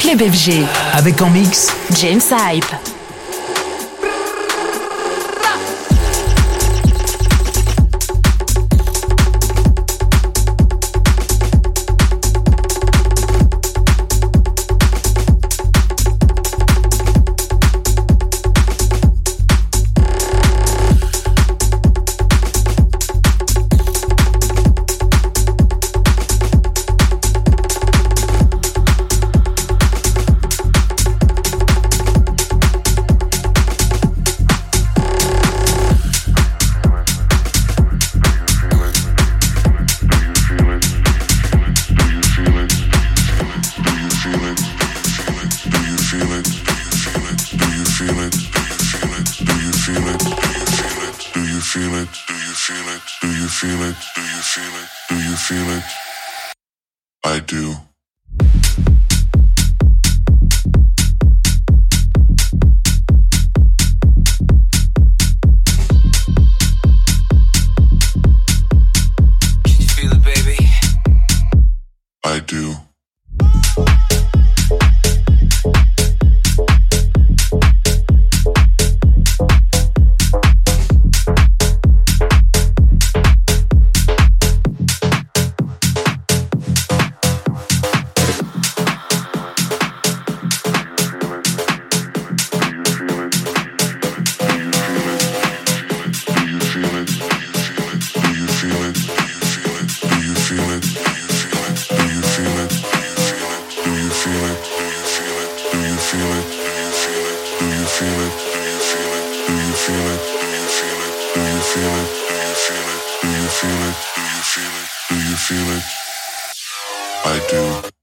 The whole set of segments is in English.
Club FG. Avec en mix James Hype. Do you got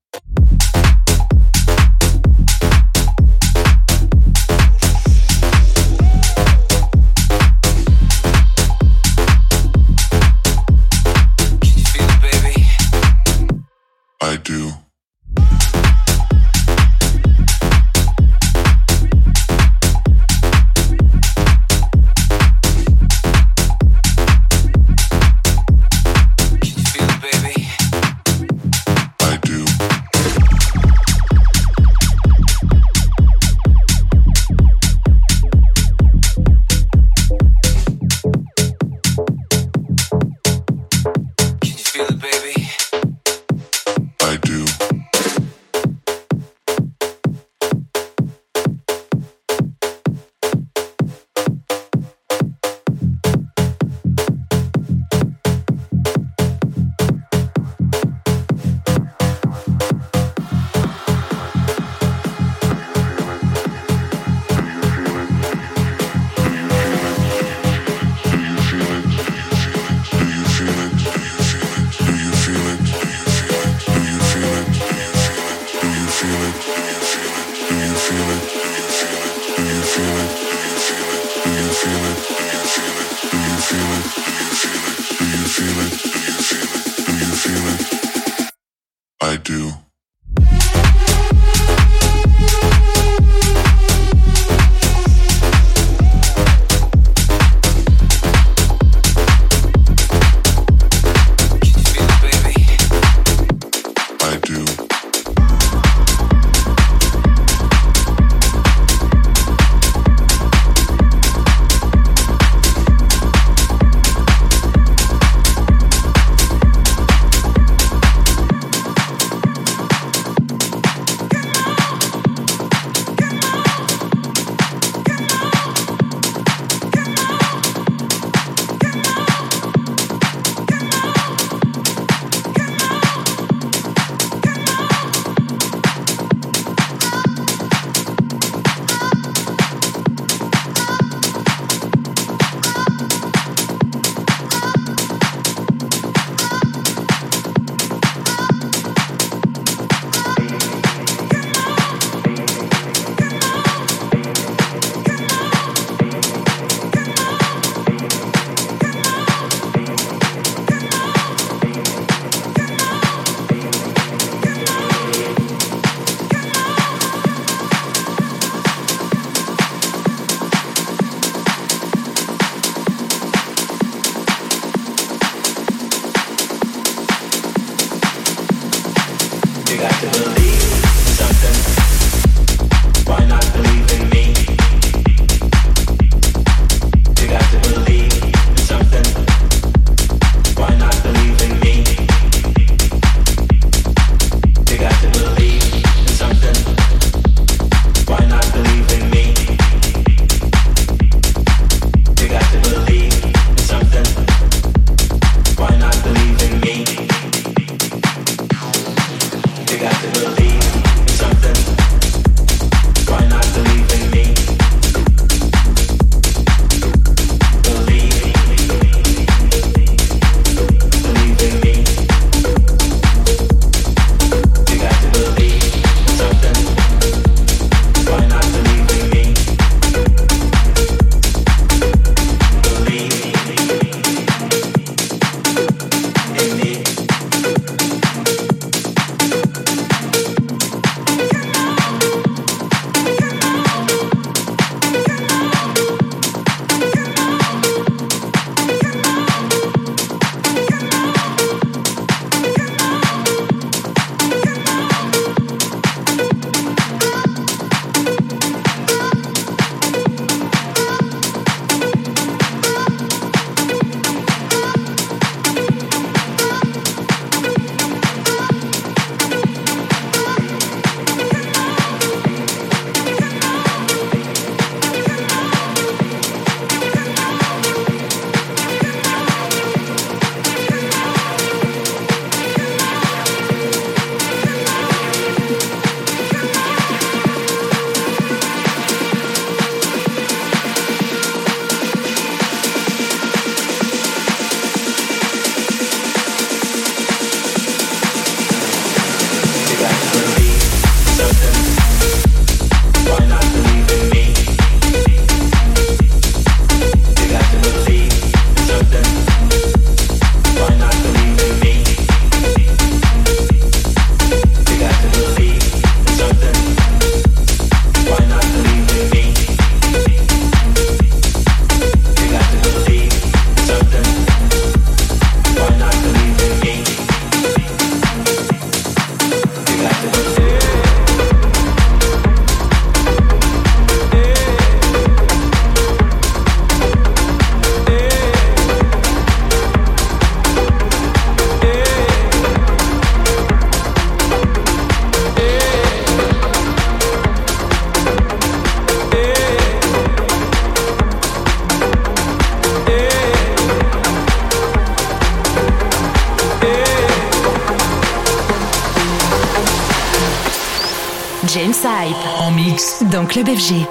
Club FG.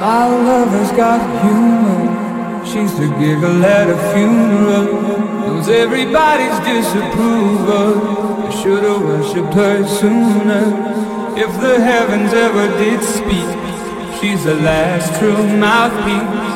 My lover's got humor. She's the giggle at a funeral. Knows everybody's disapproval. I should've worshipped her sooner. If the heavens ever did speak, she's the last true mouthpiece.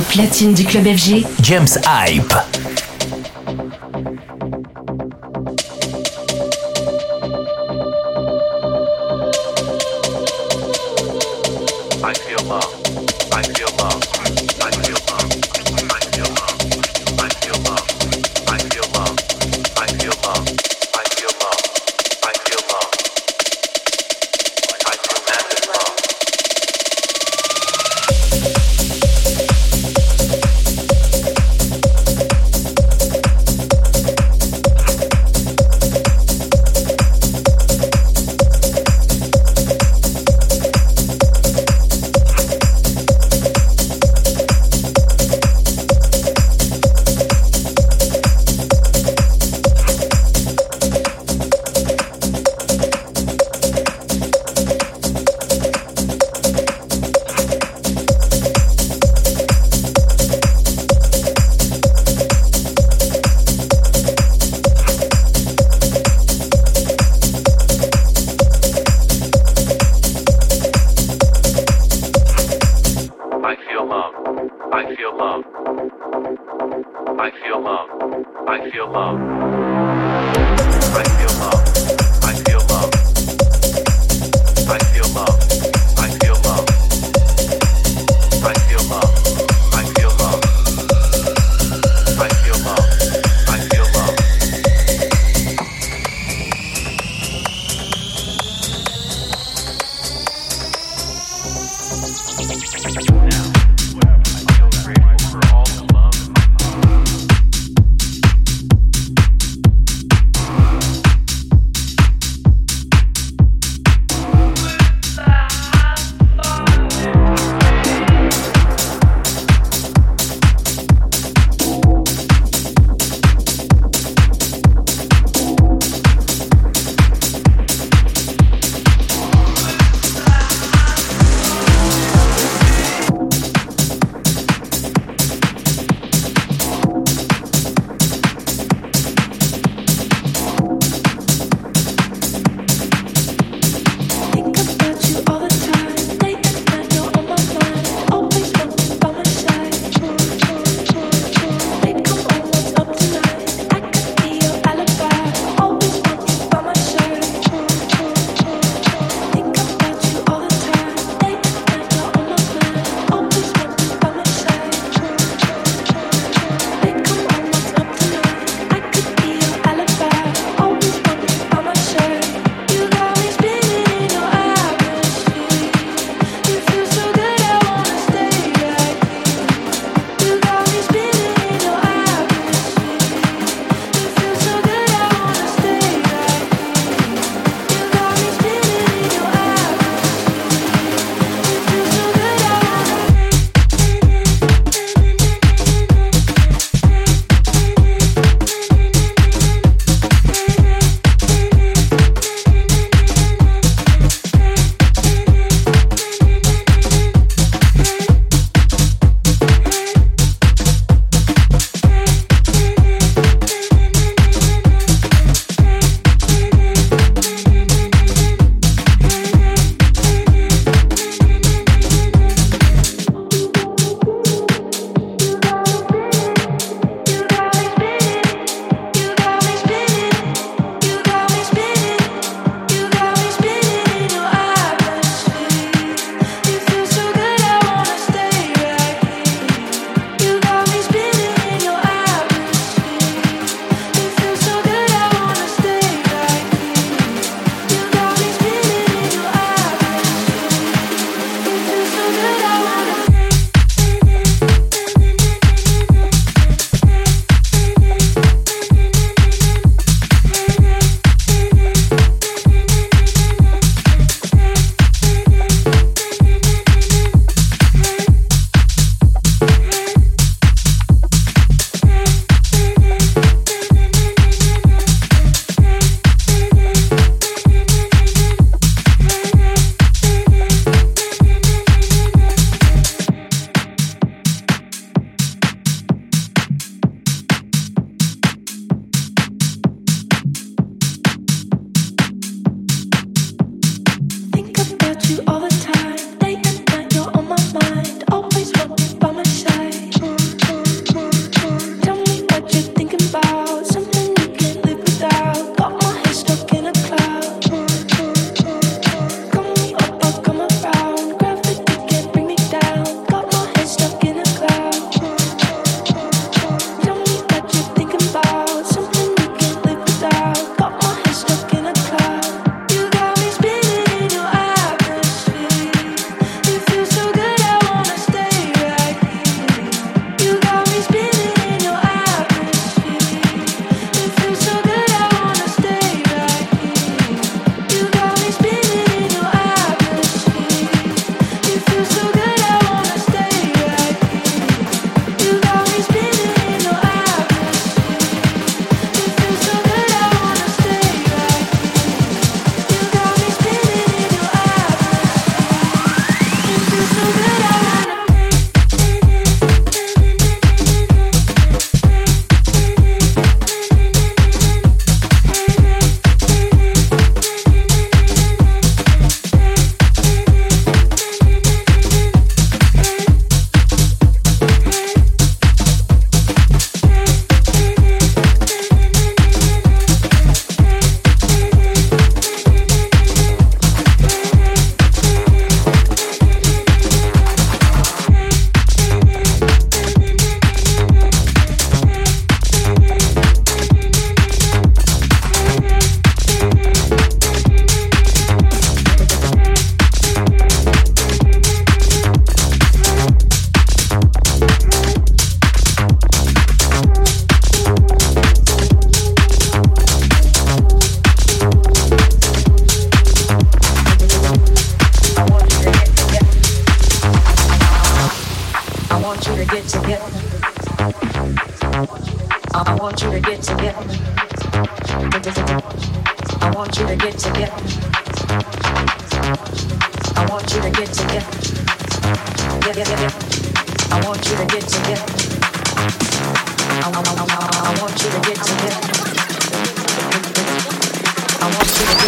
Platine du club FG, James Hype.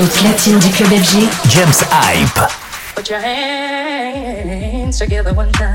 Au platine du club FG, James Hype. Put your hands together one time.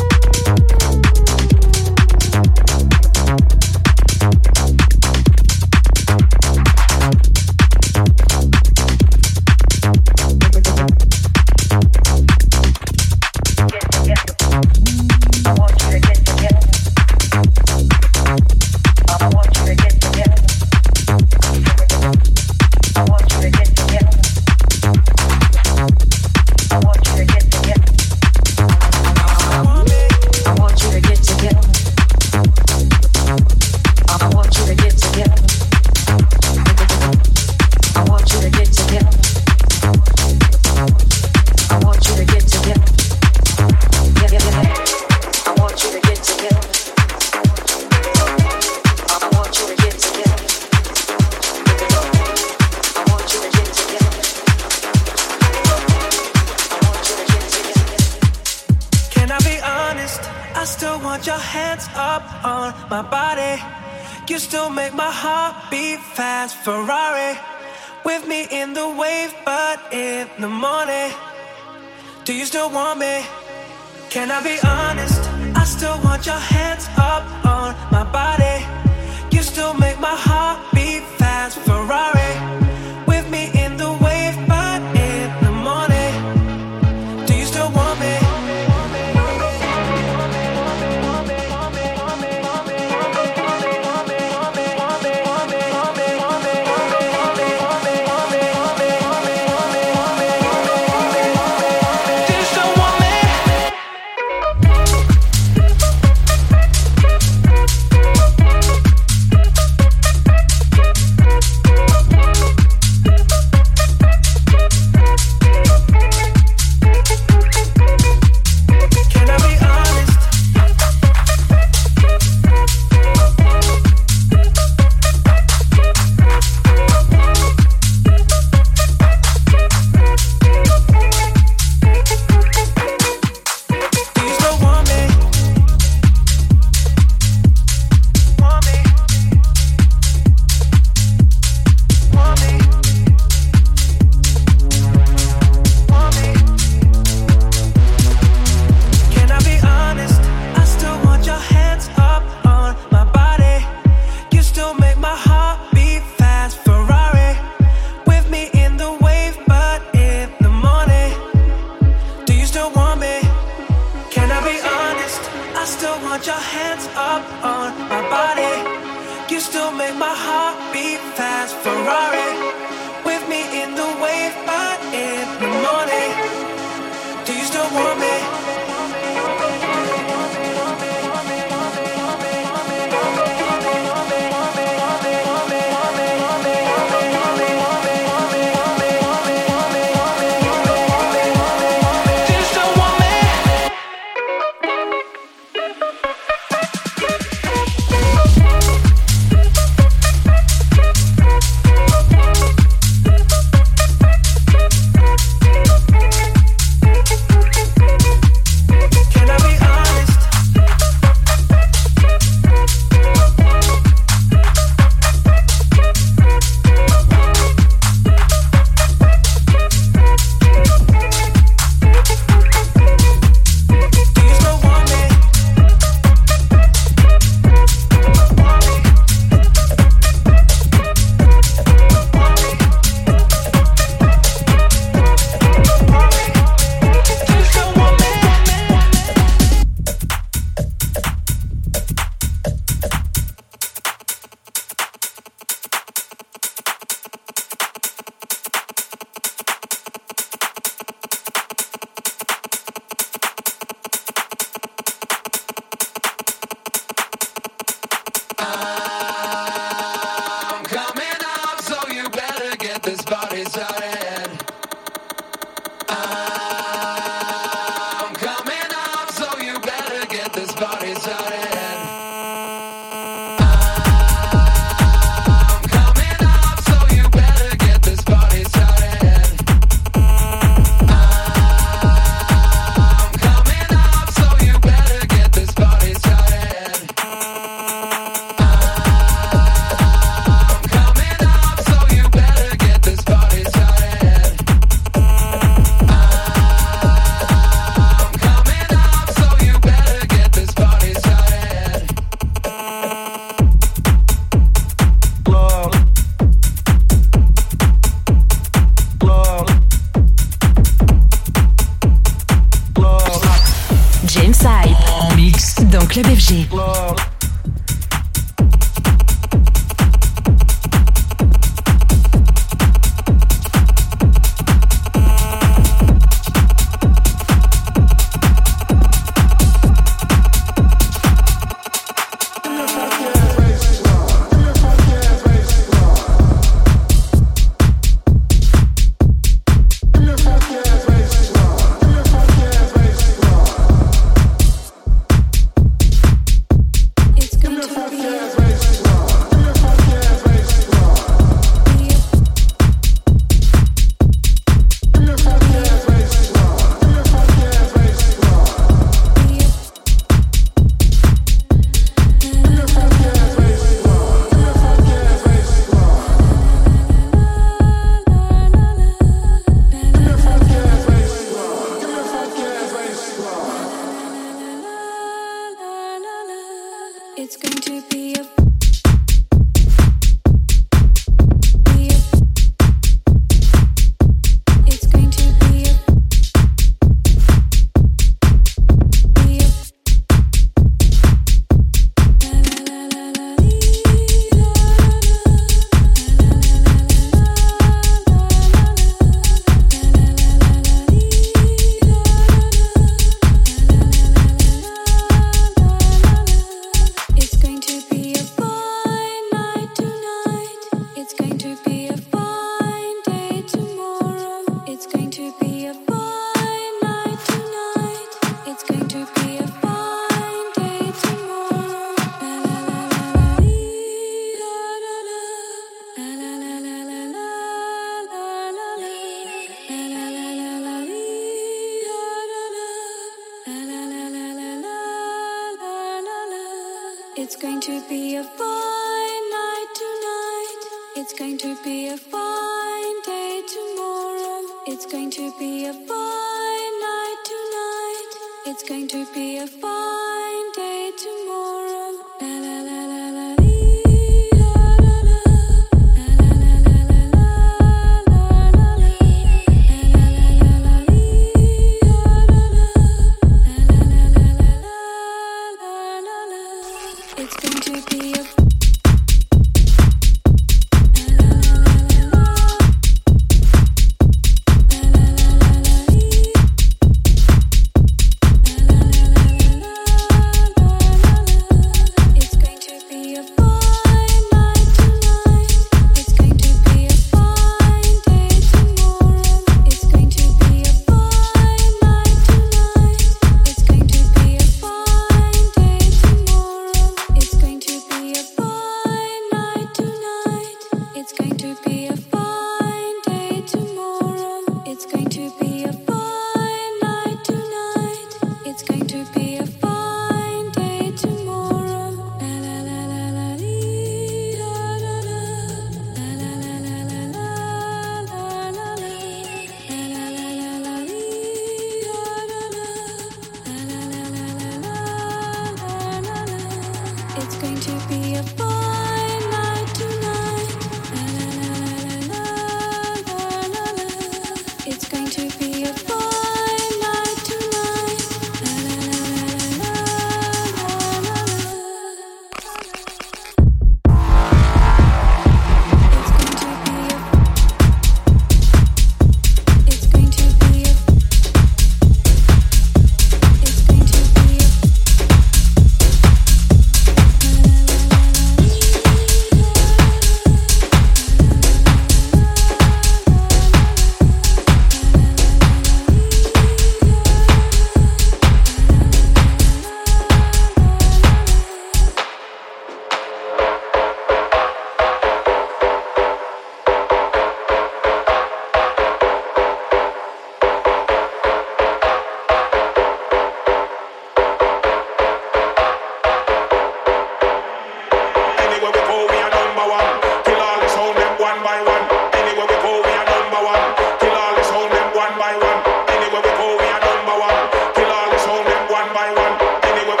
It's going to be a fine night tonight. It's going to be a fine day tomorrow. It's going to be a fine night tonight. It's going to be a fine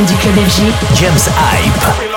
du club James Hype.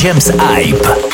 James Hype.